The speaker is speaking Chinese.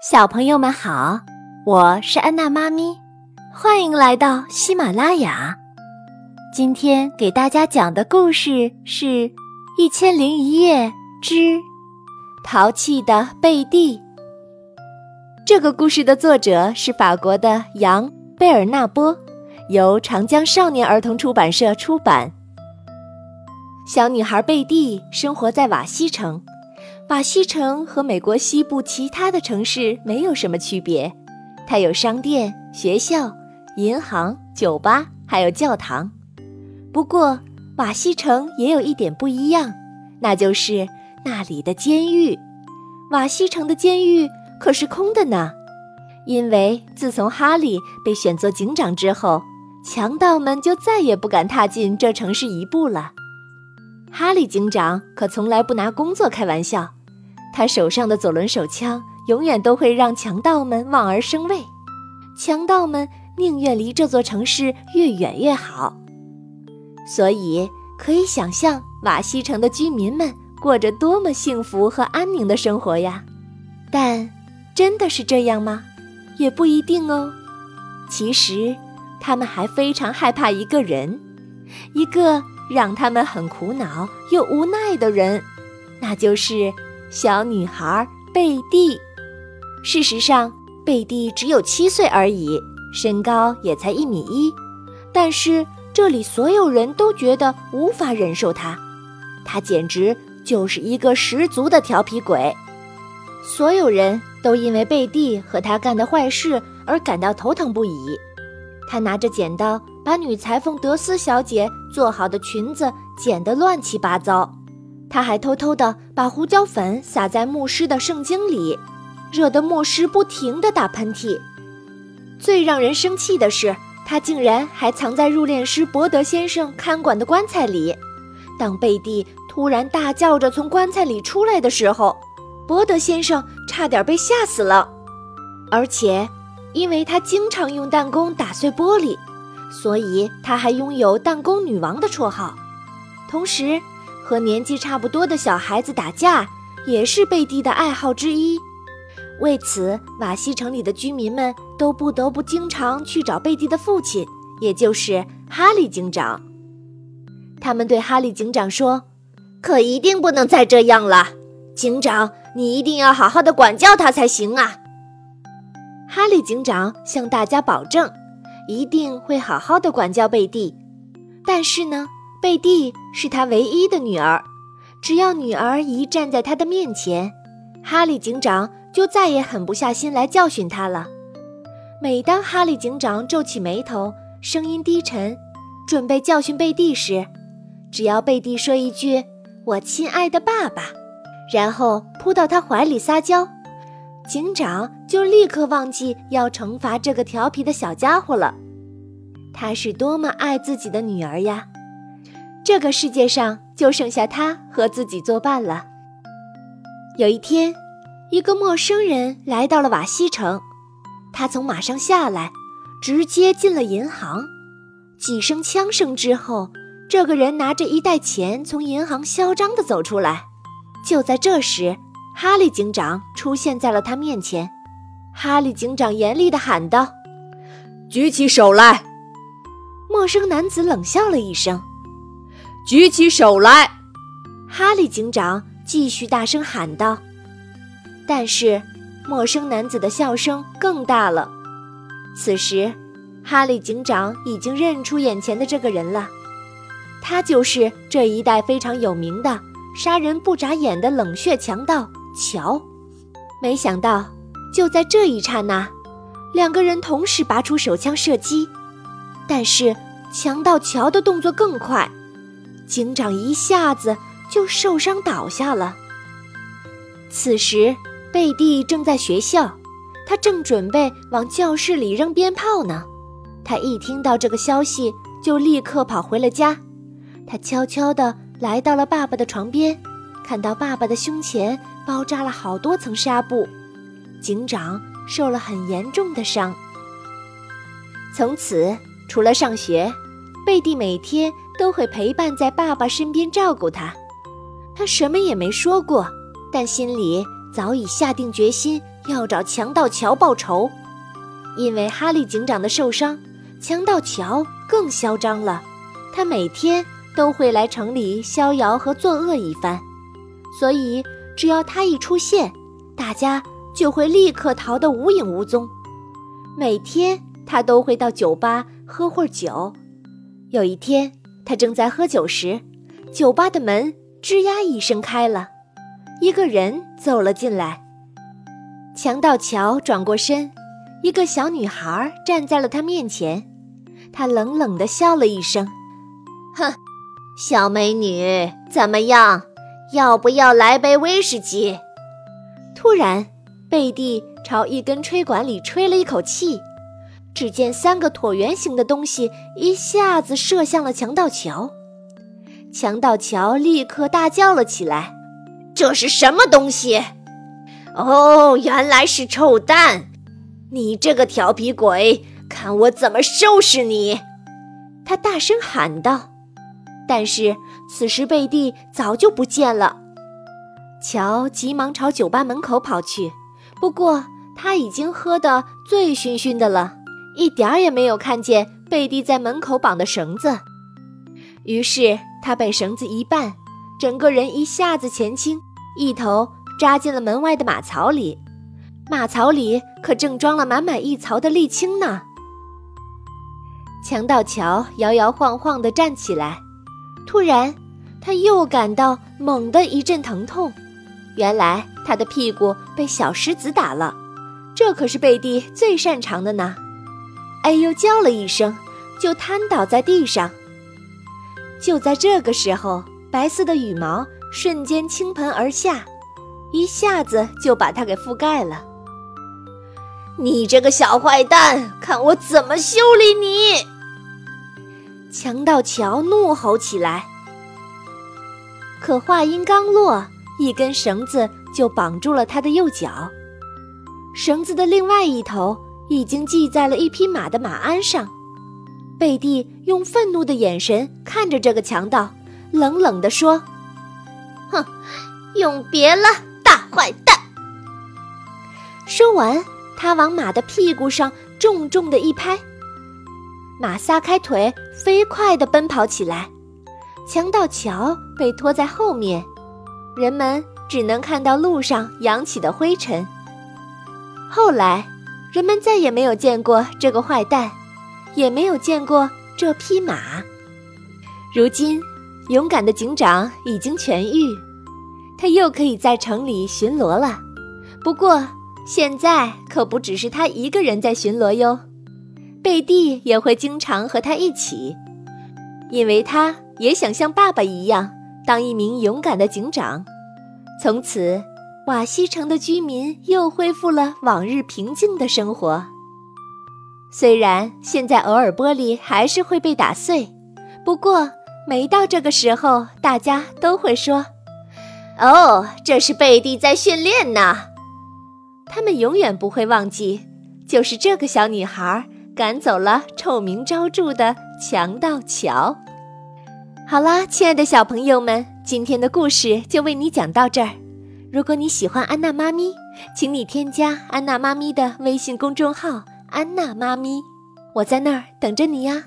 小朋友们好，我是安娜妈咪，欢迎来到喜马拉雅。今天给大家讲的故事是《一千零一夜之淘气的贝蒂》。这个故事的作者是法国的杨·贝尔纳波，由长江少年儿童出版社出版。小女孩贝蒂生活在瓦西城。瓦西城和美国西部其他的城市没有什么区别，它有商店、学校、银行、酒吧，还有教堂。不过，瓦西城也有一点不一样，那就是那里的监狱。瓦西城的监狱可是空的呢，因为自从哈利被选做警长之后，强盗们就再也不敢踏进这城市一步了。哈利警长可从来不拿工作开玩笑。他手上的左轮手枪永远都会让强盗们望而生畏，强盗们宁愿离这座城市越远越好。所以可以想象瓦西城的居民们过着多么幸福和安宁的生活呀！但真的是这样吗？也不一定哦。其实，他们还非常害怕一个人，一个让他们很苦恼又无奈的人，那就是。小女孩贝蒂，事实上，贝蒂只有七岁而已，身高也才一米一。但是这里所有人都觉得无法忍受她，她简直就是一个十足的调皮鬼。所有人都因为贝蒂和她干的坏事而感到头疼不已。她拿着剪刀，把女裁缝德斯小姐做好的裙子剪得乱七八糟。他还偷偷地把胡椒粉撒在牧师的圣经里，惹得牧师不停地打喷嚏。最让人生气的是，他竟然还藏在入殓师伯德先生看管的棺材里。当贝蒂突然大叫着从棺材里出来的时候，伯德先生差点被吓死了。而且，因为他经常用弹弓打碎玻璃，所以他还拥有“弹弓女王”的绰号。同时，和年纪差不多的小孩子打架也是贝蒂的爱好之一，为此瓦西城里的居民们都不得不经常去找贝蒂的父亲，也就是哈利警长。他们对哈利警长说：“可一定不能再这样了，警长，你一定要好好的管教他才行啊！”哈利警长向大家保证，一定会好好的管教贝蒂，但是呢？贝蒂是他唯一的女儿，只要女儿一站在他的面前，哈利警长就再也狠不下心来教训她了。每当哈利警长皱起眉头，声音低沉，准备教训贝蒂时，只要贝蒂说一句“我亲爱的爸爸”，然后扑到他怀里撒娇，警长就立刻忘记要惩罚这个调皮的小家伙了。他是多么爱自己的女儿呀！这个世界上就剩下他和自己作伴了。有一天，一个陌生人来到了瓦西城，他从马上下来，直接进了银行。几声枪声之后，这个人拿着一袋钱从银行嚣张地走出来。就在这时，哈利警长出现在了他面前。哈利警长严厉地喊道：“举起手来！”陌生男子冷笑了一声。举起手来！哈利警长继续大声喊道。但是，陌生男子的笑声更大了。此时，哈利警长已经认出眼前的这个人了，他就是这一带非常有名的杀人不眨眼的冷血强盗乔。没想到，就在这一刹那，两个人同时拔出手枪射击，但是强盗乔的动作更快。警长一下子就受伤倒下了。此时，贝蒂正在学校，他正准备往教室里扔鞭炮呢。他一听到这个消息，就立刻跑回了家。他悄悄地来到了爸爸的床边，看到爸爸的胸前包扎了好多层纱布，警长受了很严重的伤。从此，除了上学，贝蒂每天。都会陪伴在爸爸身边照顾他，他什么也没说过，但心里早已下定决心要找强盗乔报仇。因为哈利警长的受伤，强盗乔更嚣张了。他每天都会来城里逍遥和作恶一番，所以只要他一出现，大家就会立刻逃得无影无踪。每天他都会到酒吧喝会儿酒。有一天，他正在喝酒时，酒吧的门吱呀一声开了，一个人走了进来。强盗乔转过身。一个小女孩站在了他面前，他冷冷地笑了一声：“哼，小美女，怎么样？要不要来杯威士忌？”突然，贝蒂朝一根吹管里吹了一口气，只见三个椭圆形的东西一下子射向了强盗乔。强盗乔立刻大叫了起来：“这是什么东西？”“哦，原来是臭蛋！”你这个调皮鬼，看我怎么收拾你！他大声喊道。但是此时贝蒂早就不见了。乔急忙朝酒吧门口跑去，不过他已经喝得醉醺醺的了，一点儿也没有看见贝蒂在门口绑的绳子。于是他被绳子一绊，整个人一下子前倾，一头扎进了门外的马槽里。马槽里可正装了满满一槽的沥青呢。强盗乔摇摇晃晃地站起来，突然，他又感到猛地一阵疼痛。原来他的屁股被小石子打了，这可是贝蒂最擅长的呢。哎呦，叫了一声，就瘫倒在地上。就在这个时候，白色的羽毛瞬间倾盆而下，一下子就把它给覆盖了。你这个小坏蛋，看我怎么修理你！强盗乔怒吼起来。可话音刚落，一根绳子就绑住了他的右脚，绳子的另外一头已经系在了一匹马的马鞍上。贝蒂用愤怒的眼神看着这个强盗，冷冷地说：“哼，永别了，大坏蛋！”说完。他往马的屁股上重重的一拍，马撒开腿，飞快地奔跑起来。强盗乔被拖在后面，人们只能看到路上扬起的灰尘。后来，人们再也没有见过这个坏蛋，也没有见过这匹马。如今，勇敢的警长已经痊愈，他又可以在城里巡逻了。不过，现在可不只是他一个人在巡逻哟，贝蒂也会经常和他一起，因为他也想像爸爸一样当一名勇敢的警长。从此，瓦西城的居民又恢复了往日平静的生活。虽然现在偶尔玻璃还是会被打碎，不过每到这个时候，大家都会说：“哦，这是贝蒂在训练呢。”他们永远不会忘记，就是这个小女孩赶走了臭名昭著的强盗乔。好啦，亲爱的小朋友们，今天的故事就为你讲到这儿。如果你喜欢安娜妈咪，请你添加安娜妈咪的微信公众号“安娜妈咪”，我在那儿等着你呀。